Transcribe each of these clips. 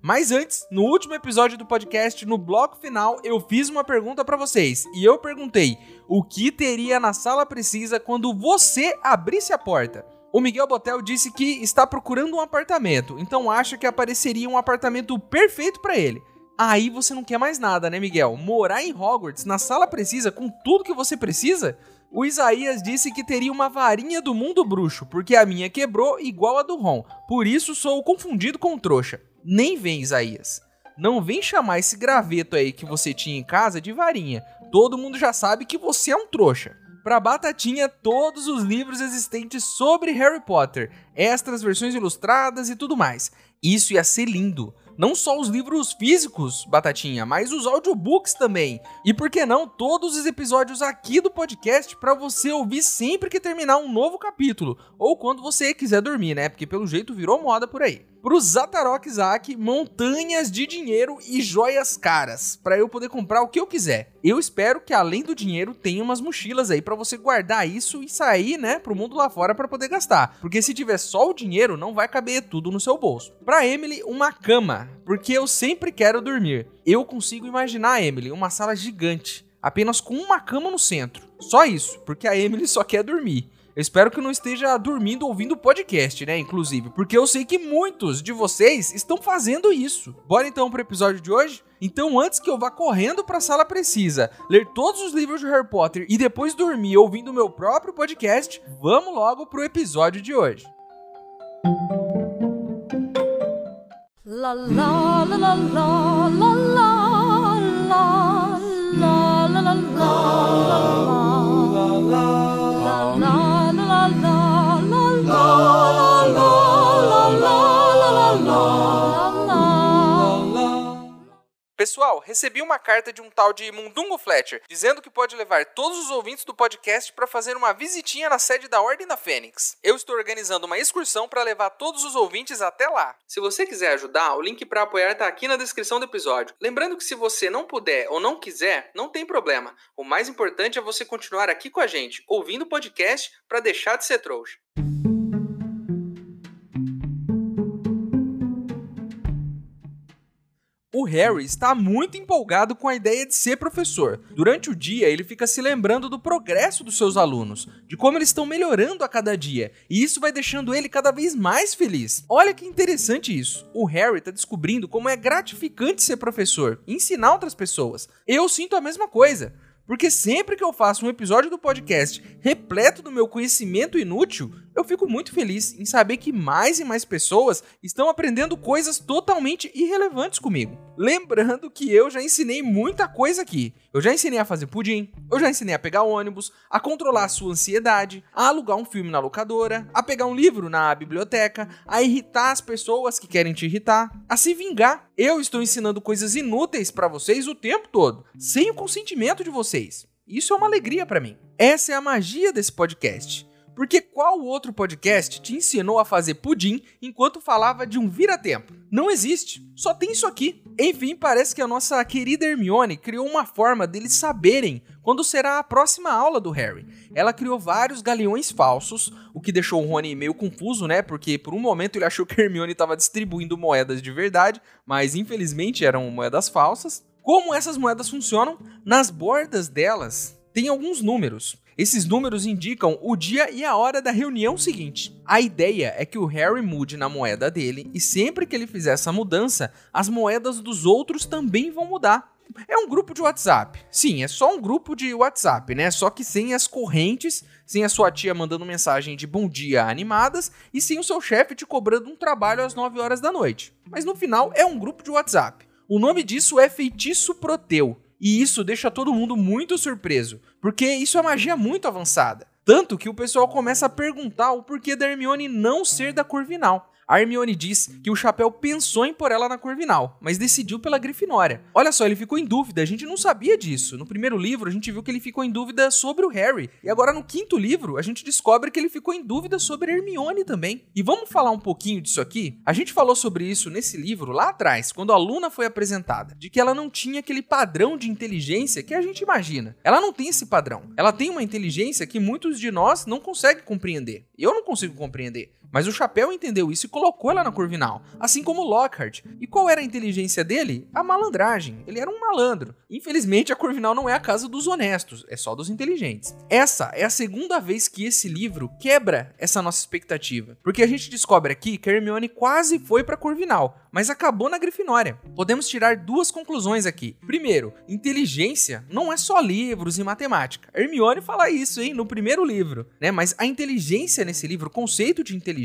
Mas antes, no último episódio do podcast, no bloco final, eu fiz uma pergunta para vocês e eu perguntei: o que teria na sala precisa quando você abrisse a porta? O Miguel Botel disse que está procurando um apartamento, então acha que apareceria um apartamento perfeito para ele. Aí você não quer mais nada, né, Miguel? Morar em Hogwarts, na sala precisa, com tudo que você precisa? O Isaías disse que teria uma varinha do mundo bruxo, porque a minha quebrou igual a do Ron. Por isso sou confundido com trouxa. Nem vem, Isaías. Não vem chamar esse graveto aí que você tinha em casa de varinha. Todo mundo já sabe que você é um trouxa. Pra Batatinha, todos os livros existentes sobre Harry Potter, extras, versões ilustradas e tudo mais. Isso ia ser lindo. Não só os livros físicos, Batatinha, mas os audiobooks também. E por que não todos os episódios aqui do podcast para você ouvir sempre que terminar um novo capítulo, ou quando você quiser dormir, né? Porque pelo jeito virou moda por aí pro Zatarok Isaac montanhas de dinheiro e joias caras, para eu poder comprar o que eu quiser. Eu espero que além do dinheiro tenha umas mochilas aí para você guardar isso e sair, né, pro mundo lá fora para poder gastar. Porque se tiver só o dinheiro, não vai caber tudo no seu bolso. Para Emily, uma cama, porque eu sempre quero dormir. Eu consigo imaginar Emily uma sala gigante, apenas com uma cama no centro. Só isso, porque a Emily só quer dormir. Eu espero que não esteja dormindo ouvindo o podcast, né? Inclusive, porque eu sei que muitos de vocês estão fazendo isso. Bora então pro episódio de hoje? Então, antes que eu vá correndo para a sala precisa, ler todos os livros de Harry Potter e depois dormir ouvindo o meu próprio podcast, vamos logo pro episódio de hoje. La la la la la la la la la la la la la Pessoal, recebi uma carta de um tal de Mundungo Fletcher dizendo que pode levar todos os ouvintes do podcast para fazer uma visitinha na sede da Ordem da Fênix. Eu estou organizando uma excursão para levar todos os ouvintes até lá. Se você quiser ajudar, o link para apoiar está aqui na descrição do episódio. Lembrando que se você não puder ou não quiser, não tem problema. O mais importante é você continuar aqui com a gente, ouvindo o podcast para deixar de ser trouxa. O Harry está muito empolgado com a ideia de ser professor. Durante o dia, ele fica se lembrando do progresso dos seus alunos, de como eles estão melhorando a cada dia, e isso vai deixando ele cada vez mais feliz. Olha que interessante isso. O Harry está descobrindo como é gratificante ser professor, ensinar outras pessoas. Eu sinto a mesma coisa. Porque sempre que eu faço um episódio do podcast repleto do meu conhecimento inútil, eu fico muito feliz em saber que mais e mais pessoas estão aprendendo coisas totalmente irrelevantes comigo. Lembrando que eu já ensinei muita coisa aqui. Eu já ensinei a fazer pudim, eu já ensinei a pegar ônibus, a controlar a sua ansiedade, a alugar um filme na locadora, a pegar um livro na biblioteca, a irritar as pessoas que querem te irritar, a se vingar. Eu estou ensinando coisas inúteis para vocês o tempo todo, sem o consentimento de vocês. Isso é uma alegria para mim. Essa é a magia desse podcast. Porque qual outro podcast te ensinou a fazer pudim enquanto falava de um vira-tempo? Não existe. Só tem isso aqui. Enfim, parece que a nossa querida Hermione criou uma forma deles saberem quando será a próxima aula do Harry. Ela criou vários galeões falsos, o que deixou o Rony meio confuso, né? Porque por um momento ele achou que Hermione estava distribuindo moedas de verdade, mas infelizmente eram moedas falsas. Como essas moedas funcionam? Nas bordas delas tem alguns números. Esses números indicam o dia e a hora da reunião seguinte. A ideia é que o Harry mude na moeda dele e sempre que ele fizer essa mudança, as moedas dos outros também vão mudar. É um grupo de WhatsApp. Sim, é só um grupo de WhatsApp, né? Só que sem as correntes, sem a sua tia mandando mensagem de bom dia animadas e sem o seu chefe te cobrando um trabalho às 9 horas da noite. Mas no final é um grupo de WhatsApp. O nome disso é Feitiço Proteu e isso deixa todo mundo muito surpreso, porque isso é magia muito avançada. Tanto que o pessoal começa a perguntar o porquê da Hermione não ser da Corvinal. A Hermione diz que o Chapéu pensou em pôr ela na Corvinal, mas decidiu pela Grifinória. Olha só, ele ficou em dúvida, a gente não sabia disso. No primeiro livro, a gente viu que ele ficou em dúvida sobre o Harry, e agora no quinto livro, a gente descobre que ele ficou em dúvida sobre Hermione também. E vamos falar um pouquinho disso aqui? A gente falou sobre isso nesse livro lá atrás, quando a Luna foi apresentada, de que ela não tinha aquele padrão de inteligência que a gente imagina. Ela não tem esse padrão. Ela tem uma inteligência que muitos de nós não conseguem compreender. Eu não consigo compreender. Mas o Chapéu entendeu isso e colocou ela na Corvinal, assim como Lockhart. E qual era a inteligência dele? A malandragem. Ele era um malandro. Infelizmente, a Corvinal não é a casa dos honestos, é só dos inteligentes. Essa é a segunda vez que esse livro quebra essa nossa expectativa, porque a gente descobre aqui que Hermione quase foi para Corvinal, mas acabou na Grifinória. Podemos tirar duas conclusões aqui. Primeiro, inteligência não é só livros e matemática. A Hermione fala isso, hein, no primeiro livro, né? Mas a inteligência nesse livro, o conceito de inteligência,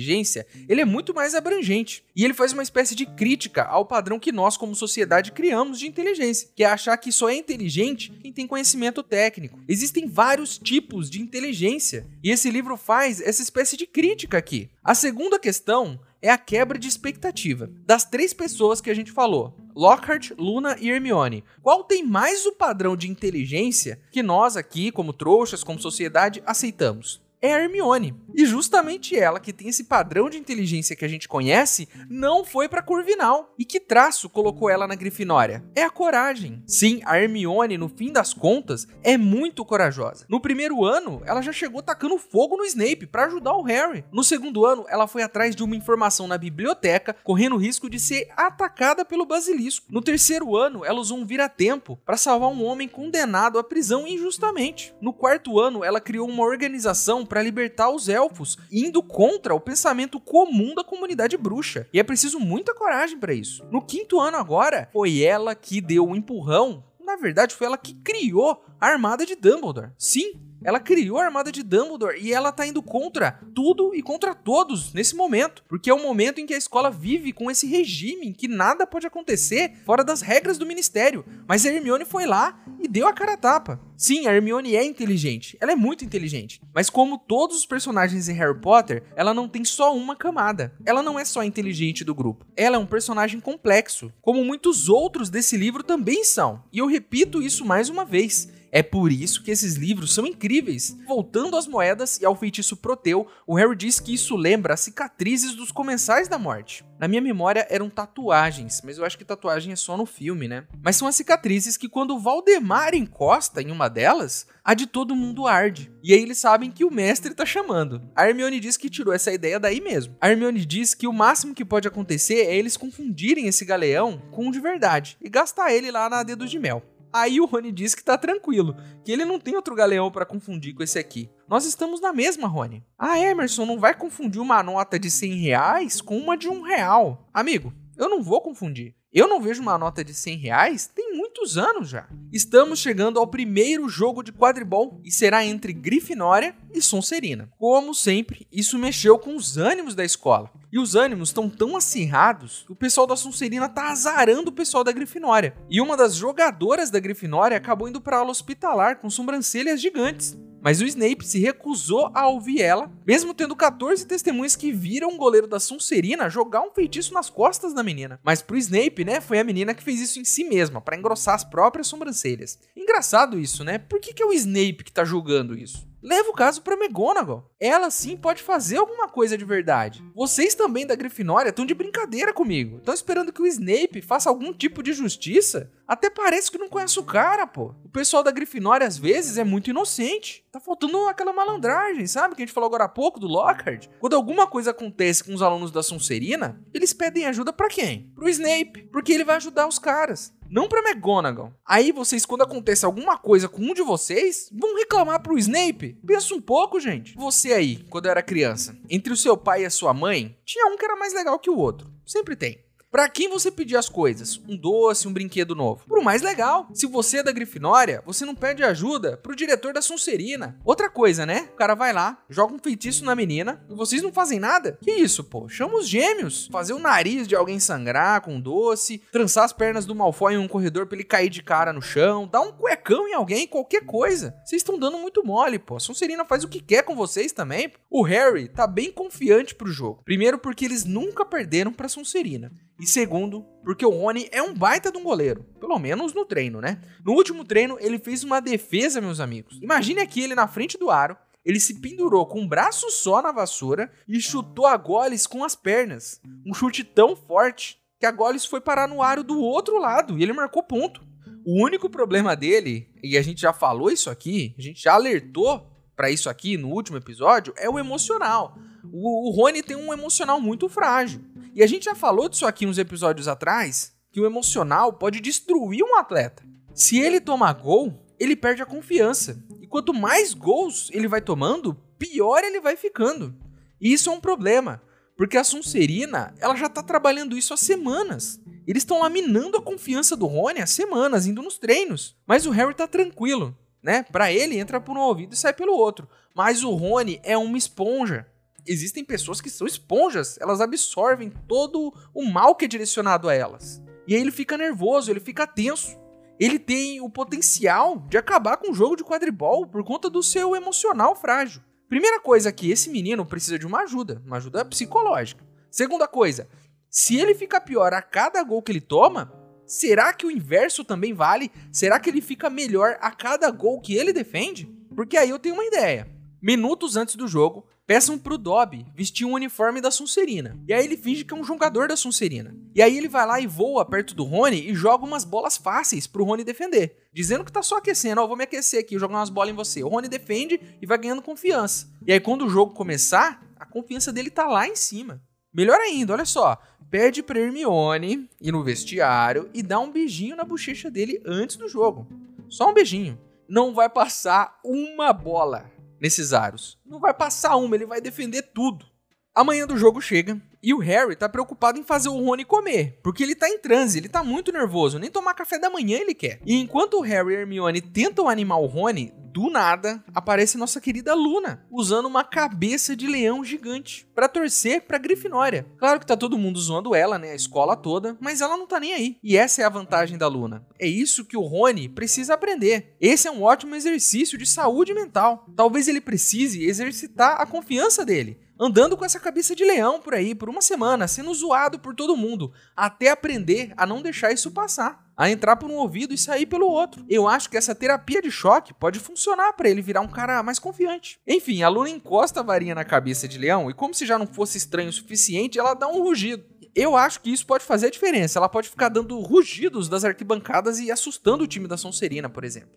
ele é muito mais abrangente. E ele faz uma espécie de crítica ao padrão que nós como sociedade criamos de inteligência, que é achar que só é inteligente quem tem conhecimento técnico. Existem vários tipos de inteligência, e esse livro faz essa espécie de crítica aqui. A segunda questão é a quebra de expectativa. Das três pessoas que a gente falou, Lockhart, Luna e Hermione, qual tem mais o padrão de inteligência que nós aqui, como trouxas, como sociedade, aceitamos? É a Hermione. E justamente ela, que tem esse padrão de inteligência que a gente conhece, não foi para Corvinal. E que traço colocou ela na Grifinória? É a coragem. Sim, a Hermione, no fim das contas, é muito corajosa. No primeiro ano, ela já chegou tacando fogo no Snape para ajudar o Harry. No segundo ano, ela foi atrás de uma informação na biblioteca, correndo risco de ser atacada pelo basilisco. No terceiro ano, ela usou um vira-tempo para salvar um homem condenado à prisão injustamente. No quarto ano, ela criou uma organização para libertar os elfos, indo contra o pensamento comum da comunidade bruxa. E é preciso muita coragem para isso. No quinto ano agora, foi ela que deu o um empurrão. Na verdade, foi ela que criou a armada de Dumbledore. Sim, ela criou a armada de Dumbledore e ela tá indo contra tudo e contra todos nesse momento, porque é o momento em que a escola vive com esse regime em que nada pode acontecer fora das regras do ministério. Mas a Hermione foi lá deu a cara a tapa. Sim, a Hermione é inteligente, ela é muito inteligente, mas como todos os personagens em Harry Potter, ela não tem só uma camada. Ela não é só inteligente do grupo. Ela é um personagem complexo, como muitos outros desse livro também são. E eu repito isso mais uma vez. É por isso que esses livros são incríveis. Voltando às moedas e ao feitiço Proteu, o Harry diz que isso lembra as cicatrizes dos comensais da morte. Na minha memória eram tatuagens, mas eu acho que tatuagem é só no filme, né? Mas são as cicatrizes que quando Valdemar encosta em uma delas, a de todo mundo arde. E aí eles sabem que o mestre tá chamando. A Hermione diz que tirou essa ideia daí mesmo. A Hermione diz que o máximo que pode acontecer é eles confundirem esse galeão com o de verdade e gastar ele lá na dedos de mel. Aí o Rony diz que tá tranquilo, que ele não tem outro galeão para confundir com esse aqui. Nós estamos na mesma, Rony. Ah, Emerson não vai confundir uma nota de 100 reais com uma de um real. Amigo, eu não vou confundir. Eu não vejo uma nota de 100 reais tem muitos anos já. Estamos chegando ao primeiro jogo de quadribol e será entre Grifinória e Sonserina. Como sempre, isso mexeu com os ânimos da escola. E os ânimos estão tão acirrados que o pessoal da Sonserina tá azarando o pessoal da Grifinória. E uma das jogadoras da Grifinória acabou indo para aula hospitalar com sobrancelhas gigantes. Mas o Snape se recusou a ouvir ela, mesmo tendo 14 testemunhas que viram o goleiro da Sonserina jogar um feitiço nas costas da menina. Mas pro Snape, né, foi a menina que fez isso em si mesma, para engrossar as próprias sobrancelhas. Engraçado isso, né? Por que, que é o Snape que tá julgando isso? Leva o caso para McGonagall. Ela sim pode fazer alguma coisa de verdade. Vocês também da Grifinória estão de brincadeira comigo. Estão esperando que o Snape faça algum tipo de justiça? Até parece que não conhece o cara, pô. O pessoal da Grifinória às vezes é muito inocente. Tá faltando aquela malandragem, sabe? Que a gente falou agora há pouco do Lockhart. Quando alguma coisa acontece com os alunos da Sonserina, eles pedem ajuda para quem? Pro Snape, porque ele vai ajudar os caras não pra McGonagall. Aí vocês, quando acontece alguma coisa com um de vocês, vão reclamar pro Snape. Pensa um pouco, gente. Você aí, quando era criança, entre o seu pai e a sua mãe, tinha um que era mais legal que o outro. Sempre tem. Para quem você pedir as coisas? Um doce, um brinquedo novo? Pro mais legal. Se você é da Grifinória, você não pede ajuda pro diretor da Sonserina. Outra coisa, né? O cara vai lá, joga um feitiço na menina e vocês não fazem nada? Que isso, pô? Chama os gêmeos. Fazer o nariz de alguém sangrar com um doce, trançar as pernas do Malfoy em um corredor pra ele cair de cara no chão, dar um cuecão em alguém, qualquer coisa. Vocês estão dando muito mole, pô. A Sonserina faz o que quer com vocês também. O Harry tá bem confiante pro jogo. Primeiro porque eles nunca perderam pra Sonserina. E segundo, porque o Rony é um baita de um goleiro. Pelo menos no treino, né? No último treino, ele fez uma defesa, meus amigos. Imagine aqui ele na frente do aro. Ele se pendurou com um braço só na vassoura e chutou a Goles com as pernas. Um chute tão forte que a Goles foi parar no aro do outro lado e ele marcou ponto. O único problema dele, e a gente já falou isso aqui, a gente já alertou para isso aqui no último episódio, é o emocional. O, o Rony tem um emocional muito frágil. E a gente já falou disso aqui uns episódios atrás, que o emocional pode destruir um atleta. Se ele tomar gol, ele perde a confiança. E quanto mais gols ele vai tomando, pior ele vai ficando. E isso é um problema, porque a Sonserina, ela já tá trabalhando isso há semanas. Eles estão laminando a confiança do Rony há semanas, indo nos treinos. Mas o Harry tá tranquilo, né? Para ele entra por um ouvido e sai pelo outro. Mas o Rony é uma esponja existem pessoas que são esponjas, elas absorvem todo o mal que é direcionado a elas. E aí ele fica nervoso, ele fica tenso. Ele tem o potencial de acabar com o jogo de quadribol por conta do seu emocional frágil. Primeira coisa que esse menino precisa de uma ajuda, uma ajuda psicológica. Segunda coisa, se ele fica pior a cada gol que ele toma, será que o inverso também vale? Será que ele fica melhor a cada gol que ele defende? Porque aí eu tenho uma ideia. Minutos antes do jogo, peçam pro Dobby vestir um uniforme da Sonserina. E aí ele finge que é um jogador da Sonserina. E aí ele vai lá e voa perto do Rony e joga umas bolas fáceis pro Rony defender. Dizendo que tá só aquecendo, ó, oh, vou me aquecer aqui, jogar umas bolas em você. O Rony defende e vai ganhando confiança. E aí quando o jogo começar, a confiança dele tá lá em cima. Melhor ainda, olha só. Pede pra Hermione ir no vestiário e dá um beijinho na bochecha dele antes do jogo. Só um beijinho. Não vai passar uma bola nesses aros. Não vai passar uma, ele vai defender tudo. Amanhã do jogo chega e o Harry tá preocupado em fazer o Rony comer, porque ele tá em transe, ele tá muito nervoso, nem tomar café da manhã ele quer. E enquanto o Harry e Hermione tentam animar o Rony, do nada aparece nossa querida Luna, usando uma cabeça de leão gigante para torcer pra Grifinória. Claro que tá todo mundo zoando ela, né, a escola toda, mas ela não tá nem aí. E essa é a vantagem da Luna. É isso que o Rony precisa aprender. Esse é um ótimo exercício de saúde mental. Talvez ele precise exercitar a confiança dele andando com essa cabeça de leão por aí por uma semana, sendo zoado por todo mundo, até aprender a não deixar isso passar, a entrar por um ouvido e sair pelo outro. Eu acho que essa terapia de choque pode funcionar para ele virar um cara mais confiante. Enfim, a Luna encosta a varinha na cabeça de leão e como se já não fosse estranho o suficiente, ela dá um rugido. Eu acho que isso pode fazer a diferença. Ela pode ficar dando rugidos das arquibancadas e assustando o time da Sonserina, por exemplo.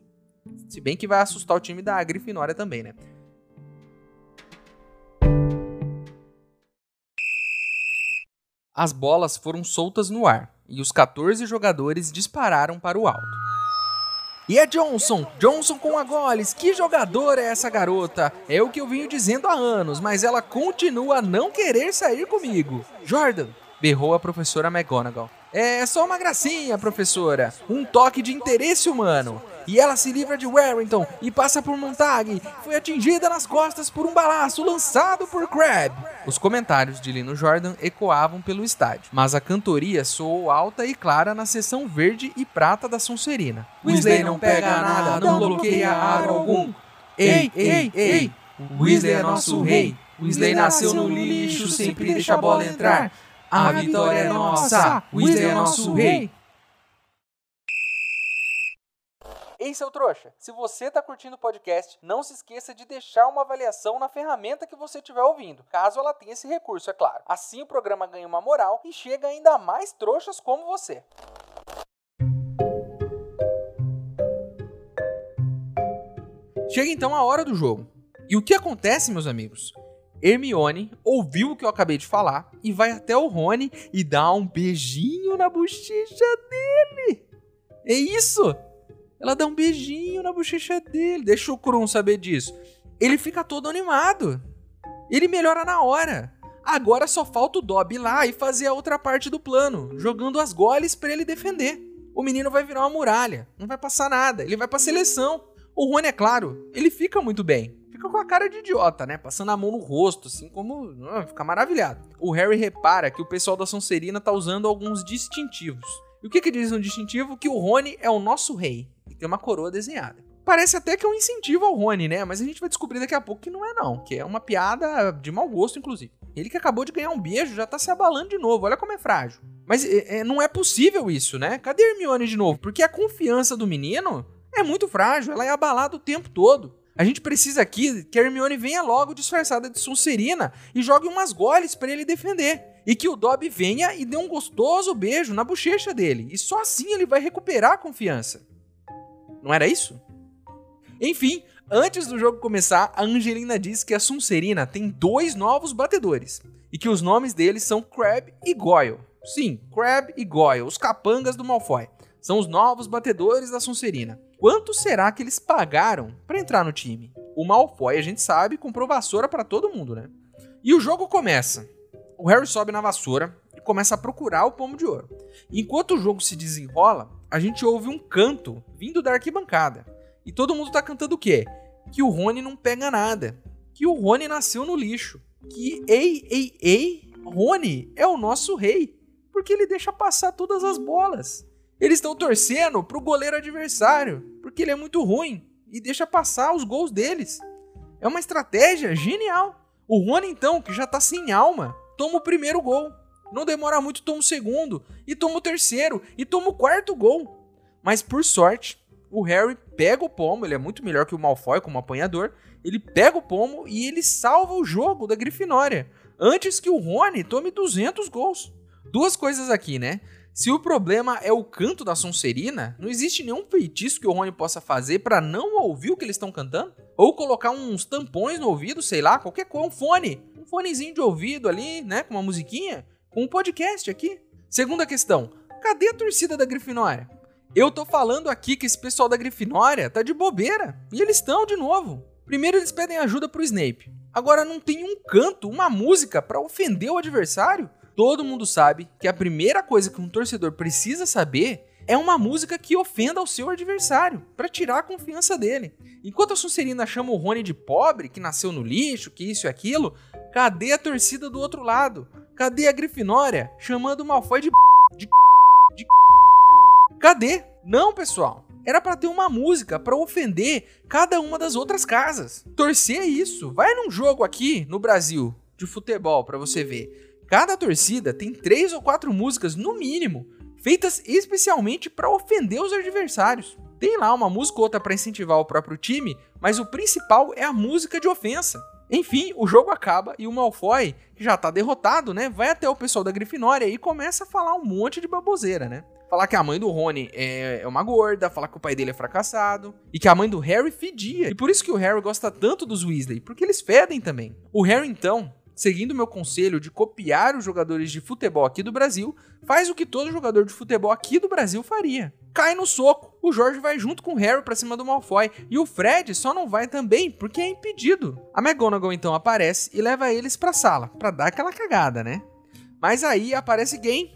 Se bem que vai assustar o time da Grifinória também, né? As bolas foram soltas no ar e os 14 jogadores dispararam para o alto. E é Johnson, Johnson com a goles. Que jogadora é essa garota? É o que eu venho dizendo há anos, mas ela continua a não querer sair comigo. Jordan, berrou a professora McGonagall. É só uma gracinha, professora. Um toque de interesse humano. E ela se livra de Warrington e passa por Montague. Foi atingida nas costas por um balaço lançado por Crab. Os comentários de Lino Jordan ecoavam pelo estádio, mas a cantoria soou alta e clara na seção verde e prata da Sonserina. Weasley não pega nada, não bloqueia aro algum. Ei, ei, ei! Weasley é nosso rei. Weasley nasceu no lixo, sempre deixa a bola entrar. A vitória é nossa! Weasley é nosso rei! Ei, seu trouxa, se você está curtindo o podcast, não se esqueça de deixar uma avaliação na ferramenta que você estiver ouvindo, caso ela tenha esse recurso, é claro. Assim o programa ganha uma moral e chega ainda mais trouxas como você. Chega então a hora do jogo. E o que acontece, meus amigos? Hermione ouviu o que eu acabei de falar e vai até o Rony e dá um beijinho na bochecha dele. É isso! Ela dá um beijinho na bochecha dele, deixa o Krum saber disso. Ele fica todo animado. Ele melhora na hora. Agora só falta o ir lá e fazer a outra parte do plano, jogando as goles para ele defender. O menino vai virar uma muralha, não vai passar nada, ele vai pra seleção. O Rony, é claro, ele fica muito bem. Fica com a cara de idiota, né? Passando a mão no rosto, assim como. Ah, fica maravilhado. O Harry repara que o pessoal da Sonserina tá usando alguns distintivos. E o que, que diz no distintivo? Que o Rony é o nosso rei. E tem uma coroa desenhada. Parece até que é um incentivo ao Rony, né? Mas a gente vai descobrir daqui a pouco que não é não, que é uma piada de mau gosto, inclusive. Ele que acabou de ganhar um beijo já tá se abalando de novo, olha como é frágil. Mas é, é, não é possível isso, né? Cadê Hermione de novo? Porque a confiança do menino é muito frágil, ela é abalada o tempo todo. A gente precisa aqui que a Hermione venha logo disfarçada de Sonserina e jogue umas goles para ele defender. E que o Dobby venha e dê um gostoso beijo na bochecha dele. E só assim ele vai recuperar a confiança. Não era isso? Enfim, antes do jogo começar, a Angelina diz que a Sonserina tem dois novos batedores. E que os nomes deles são Crab e Goyle. Sim, Crab e Goyle, os capangas do Malfoy. São os novos batedores da Sonserina. Quanto será que eles pagaram para entrar no time? O Malfoy, a gente sabe, comprou vassoura para todo mundo, né? E o jogo começa. O Harry sobe na vassoura começa a procurar o pomo de ouro. Enquanto o jogo se desenrola, a gente ouve um canto vindo da arquibancada. E todo mundo tá cantando o quê? Que o Rony não pega nada. Que o Rony nasceu no lixo. Que, ei, ei, ei, Rony é o nosso rei. Porque ele deixa passar todas as bolas. Eles estão torcendo pro goleiro adversário, porque ele é muito ruim e deixa passar os gols deles. É uma estratégia genial. O Rony, então, que já tá sem alma, toma o primeiro gol. Não demora muito, toma o segundo, e toma o terceiro, e toma o quarto gol. Mas por sorte, o Harry pega o pomo, ele é muito melhor que o Malfoy como apanhador. Ele pega o pomo e ele salva o jogo da Grifinória, antes que o Rony tome 200 gols. Duas coisas aqui, né? Se o problema é o canto da Sonserina, não existe nenhum feitiço que o Rony possa fazer para não ouvir o que eles estão cantando? Ou colocar uns tampões no ouvido, sei lá, qualquer coisa, um fone, um fonezinho de ouvido ali, né, com uma musiquinha, com um podcast aqui. Segunda questão, cadê a torcida da Grifinória? Eu tô falando aqui que esse pessoal da Grifinória tá de bobeira, e eles estão de novo. Primeiro eles pedem ajuda pro Snape. Agora não tem um canto, uma música para ofender o adversário todo mundo sabe que a primeira coisa que um torcedor precisa saber é uma música que ofenda o seu adversário, para tirar a confiança dele. Enquanto a Sonserina chama o Rony de pobre, que nasceu no lixo, que isso e aquilo, cadê a torcida do outro lado? Cadê a Grifinória chamando o Malfoy de de de Cadê? Não, pessoal. Era para ter uma música para ofender cada uma das outras casas. Torcer é isso. Vai num jogo aqui no Brasil de futebol para você ver. Cada torcida tem três ou quatro músicas, no mínimo, feitas especialmente para ofender os adversários. Tem lá uma música ou outra para incentivar o próprio time, mas o principal é a música de ofensa. Enfim, o jogo acaba e o Malfoy, que já tá derrotado, né, vai até o pessoal da Grifinória e começa a falar um monte de baboseira, né? Falar que a mãe do Rony é, é uma gorda, falar que o pai dele é fracassado e que a mãe do Harry fedia. E por isso que o Harry gosta tanto dos Weasley, porque eles fedem também. O Harry então seguindo meu conselho de copiar os jogadores de futebol aqui do Brasil, faz o que todo jogador de futebol aqui do Brasil faria. Cai no soco. O Jorge vai junto com o Harry para cima do Malfoy e o Fred só não vai também porque é impedido. A McGonagall então aparece e leva eles para sala para dar aquela cagada, né? Mas aí aparece quem?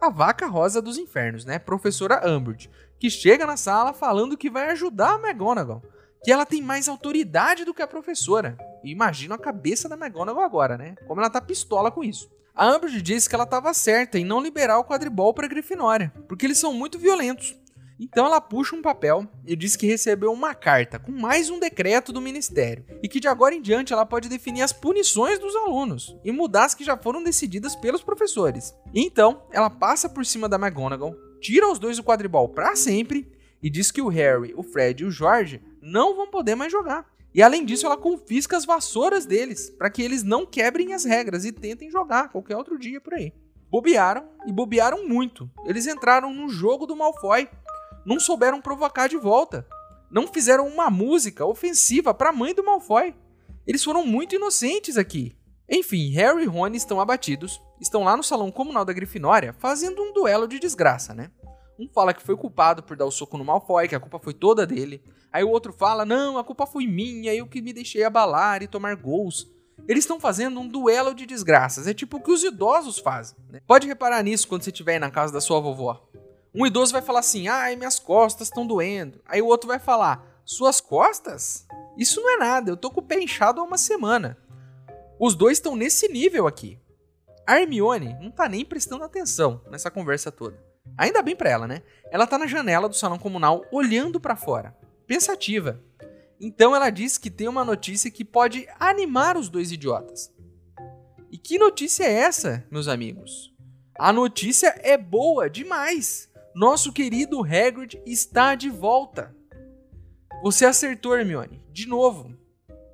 A vaca rosa dos infernos, né? Professora Umbridge, que chega na sala falando que vai ajudar a McGonagall que ela tem mais autoridade do que a professora. E imagina a cabeça da McGonagall agora, né? Como ela tá pistola com isso. A Umbridge disse que ela estava certa em não liberar o quadribol para Grifinória, porque eles são muito violentos. Então ela puxa um papel e diz que recebeu uma carta com mais um decreto do ministério e que de agora em diante ela pode definir as punições dos alunos e mudar as que já foram decididas pelos professores. E então ela passa por cima da McGonagall, tira os dois do quadribol para sempre e diz que o Harry, o Fred e o George não vão poder mais jogar. E além disso, ela confisca as vassouras deles, para que eles não quebrem as regras e tentem jogar qualquer outro dia por aí. Bobearam e bobearam muito. Eles entraram no jogo do Malfoy, não souberam provocar de volta, não fizeram uma música ofensiva para a mãe do Malfoy. Eles foram muito inocentes aqui. Enfim, Harry e Rony estão abatidos, estão lá no salão comunal da Grifinória fazendo um duelo de desgraça, né? Um fala que foi culpado por dar o soco no Malfoy, que a culpa foi toda dele. Aí o outro fala: Não, a culpa foi minha, eu que me deixei abalar e tomar gols. Eles estão fazendo um duelo de desgraças. É tipo o que os idosos fazem. Né? Pode reparar nisso quando você estiver na casa da sua vovó. Um idoso vai falar assim: ai, minhas costas estão doendo. Aí o outro vai falar: suas costas? Isso não é nada, eu tô com o pé inchado há uma semana. Os dois estão nesse nível aqui. A Hermione não tá nem prestando atenção nessa conversa toda. Ainda bem para ela, né? Ela tá na janela do salão comunal olhando para fora, pensativa. Então ela diz que tem uma notícia que pode animar os dois idiotas. E que notícia é essa, meus amigos? A notícia é boa demais. Nosso querido Hagrid está de volta. Você acertou, Hermione, de novo.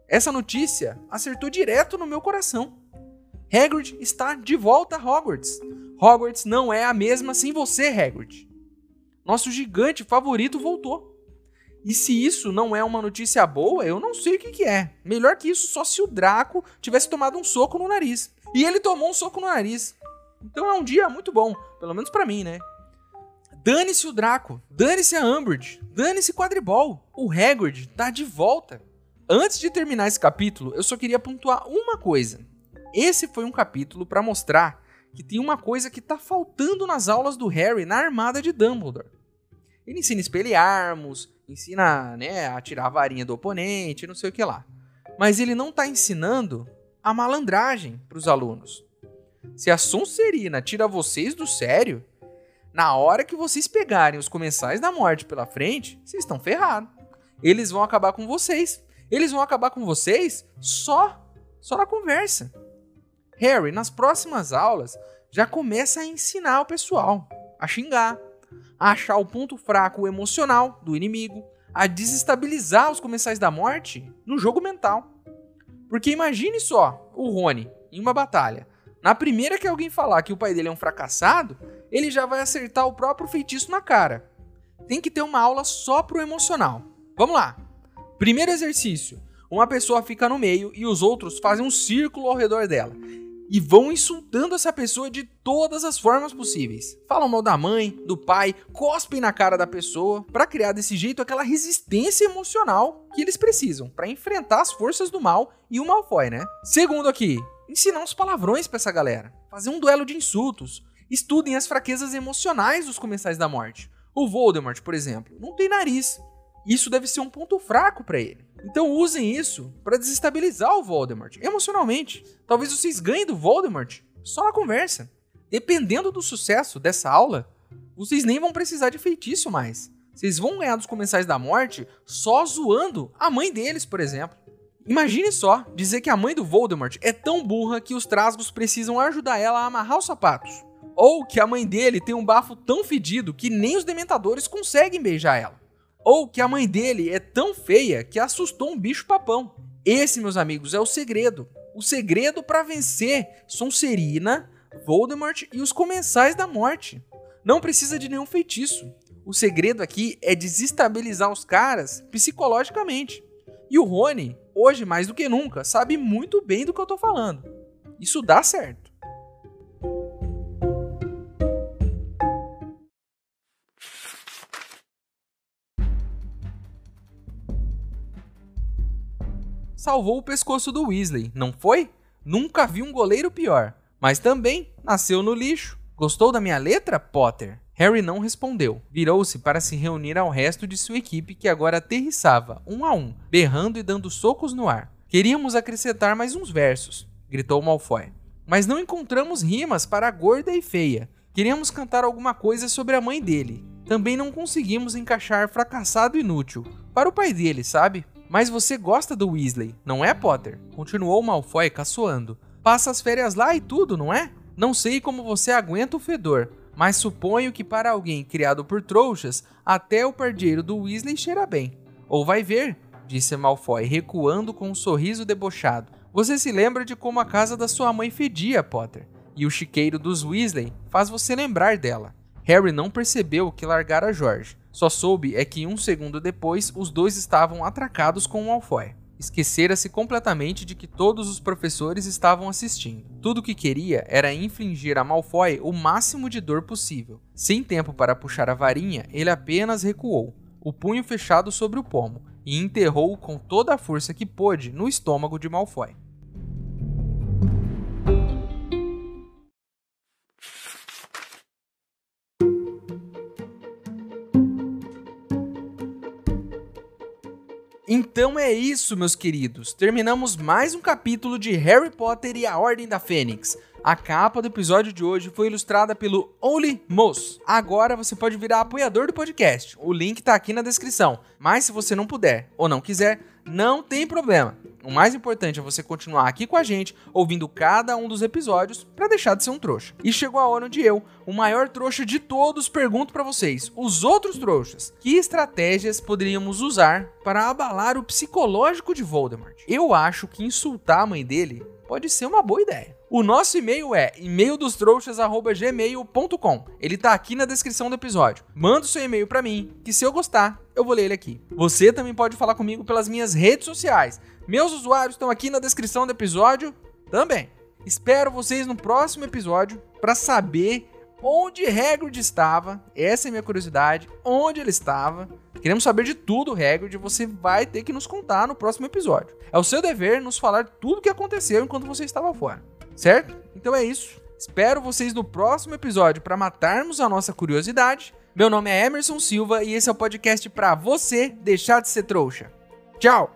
Essa notícia acertou direto no meu coração. Hagrid está de volta a Hogwarts. Hogwarts não é a mesma sem você, Hagrid. Nosso gigante favorito voltou. E se isso não é uma notícia boa, eu não sei o que, que é. Melhor que isso, só se o Draco tivesse tomado um soco no nariz. E ele tomou um soco no nariz. Então é um dia muito bom, pelo menos para mim, né? Dane-se o Draco, dane-se a Umbridge, dane-se Quadribol. O Hagrid tá de volta. Antes de terminar esse capítulo, eu só queria pontuar uma coisa. Esse foi um capítulo para mostrar que tem uma coisa que tá faltando nas aulas do Harry na armada de Dumbledore. Ele ensina espelharmos, ensina né, a tirar a varinha do oponente, não sei o que lá. Mas ele não tá ensinando a malandragem para os alunos. Se a Sonserina tira vocês do sério, na hora que vocês pegarem os comensais da morte pela frente, vocês estão ferrados. Eles vão acabar com vocês. Eles vão acabar com vocês só só na conversa. Harry, nas próximas aulas, já começa a ensinar o pessoal a xingar, a achar o ponto fraco emocional do inimigo, a desestabilizar os comensais da morte no jogo mental. Porque imagine só o Rony em uma batalha. Na primeira que alguém falar que o pai dele é um fracassado, ele já vai acertar o próprio feitiço na cara. Tem que ter uma aula só pro emocional. Vamos lá. Primeiro exercício. Uma pessoa fica no meio e os outros fazem um círculo ao redor dela. E vão insultando essa pessoa de todas as formas possíveis. Falam mal da mãe, do pai, cospem na cara da pessoa, para criar desse jeito aquela resistência emocional que eles precisam para enfrentar as forças do mal e o Malfoy, né? Segundo aqui, ensinar uns palavrões para essa galera, fazer um duelo de insultos, Estudem as fraquezas emocionais dos comensais da morte. O Voldemort, por exemplo, não tem nariz. Isso deve ser um ponto fraco para ele. Então usem isso para desestabilizar o Voldemort emocionalmente. Talvez vocês ganhem do Voldemort só na conversa. Dependendo do sucesso dessa aula, vocês nem vão precisar de feitiço mais. Vocês vão ganhar dos comensais da morte só zoando a mãe deles, por exemplo. Imagine só dizer que a mãe do Voldemort é tão burra que os trasgos precisam ajudar ela a amarrar os sapatos. Ou que a mãe dele tem um bafo tão fedido que nem os dementadores conseguem beijar ela. Ou que a mãe dele é tão feia que assustou um bicho papão. Esse, meus amigos, é o segredo. O segredo para vencer Sonserina, Voldemort e os comensais da morte. Não precisa de nenhum feitiço. O segredo aqui é desestabilizar os caras psicologicamente. E o Rony, hoje mais do que nunca, sabe muito bem do que eu tô falando. Isso dá certo. Salvou o pescoço do Weasley, não foi? Nunca vi um goleiro pior. Mas também nasceu no lixo. Gostou da minha letra, Potter? Harry não respondeu. Virou-se para se reunir ao resto de sua equipe que agora aterrissava, um a um, berrando e dando socos no ar. Queríamos acrescentar mais uns versos, gritou Malfoy. Mas não encontramos rimas para a gorda e feia. Queríamos cantar alguma coisa sobre a mãe dele. Também não conseguimos encaixar fracassado inútil. Para o pai dele, sabe? Mas você gosta do Weasley, não é, Potter? Continuou Malfoy caçoando. Passa as férias lá e tudo, não é? Não sei como você aguenta o fedor, mas suponho que para alguém criado por trouxas, até o pardieiro do Weasley cheira bem. Ou vai ver, disse Malfoy, recuando com um sorriso debochado. Você se lembra de como a casa da sua mãe fedia, Potter, e o chiqueiro dos Weasley faz você lembrar dela. Harry não percebeu que largara George. Só soube é que um segundo depois os dois estavam atracados com o Malfoy. Esquecera-se completamente de que todos os professores estavam assistindo. Tudo o que queria era infligir a Malfoy o máximo de dor possível. Sem tempo para puxar a varinha, ele apenas recuou, o punho fechado sobre o pomo, e enterrou com toda a força que pôde no estômago de Malfoy. Então é isso, meus queridos. Terminamos mais um capítulo de Harry Potter e a Ordem da Fênix. A capa do episódio de hoje foi ilustrada pelo Only Moss. Agora você pode virar apoiador do podcast. O link tá aqui na descrição. Mas se você não puder ou não quiser, não tem problema. O mais importante é você continuar aqui com a gente, ouvindo cada um dos episódios, para deixar de ser um trouxa. E chegou a hora onde eu, o maior trouxa de todos, pergunto para vocês, os outros trouxas, que estratégias poderíamos usar para abalar o psicológico de Voldemort? Eu acho que insultar a mãe dele pode ser uma boa ideia. O nosso e-mail é e-maildostrouxas@gmail.com. Ele tá aqui na descrição do episódio. Manda o seu e-mail para mim, que se eu gostar, eu vou ler ele aqui. Você também pode falar comigo pelas minhas redes sociais. Meus usuários estão aqui na descrição do episódio também. Espero vocês no próximo episódio para saber onde Hagrid estava. Essa é a minha curiosidade, onde ele estava. Queremos saber de tudo, Hagrid, você vai ter que nos contar no próximo episódio. É o seu dever nos falar tudo o que aconteceu enquanto você estava fora. Certo? Então é isso. Espero vocês no próximo episódio para matarmos a nossa curiosidade. Meu nome é Emerson Silva e esse é o podcast para você deixar de ser trouxa. Tchau!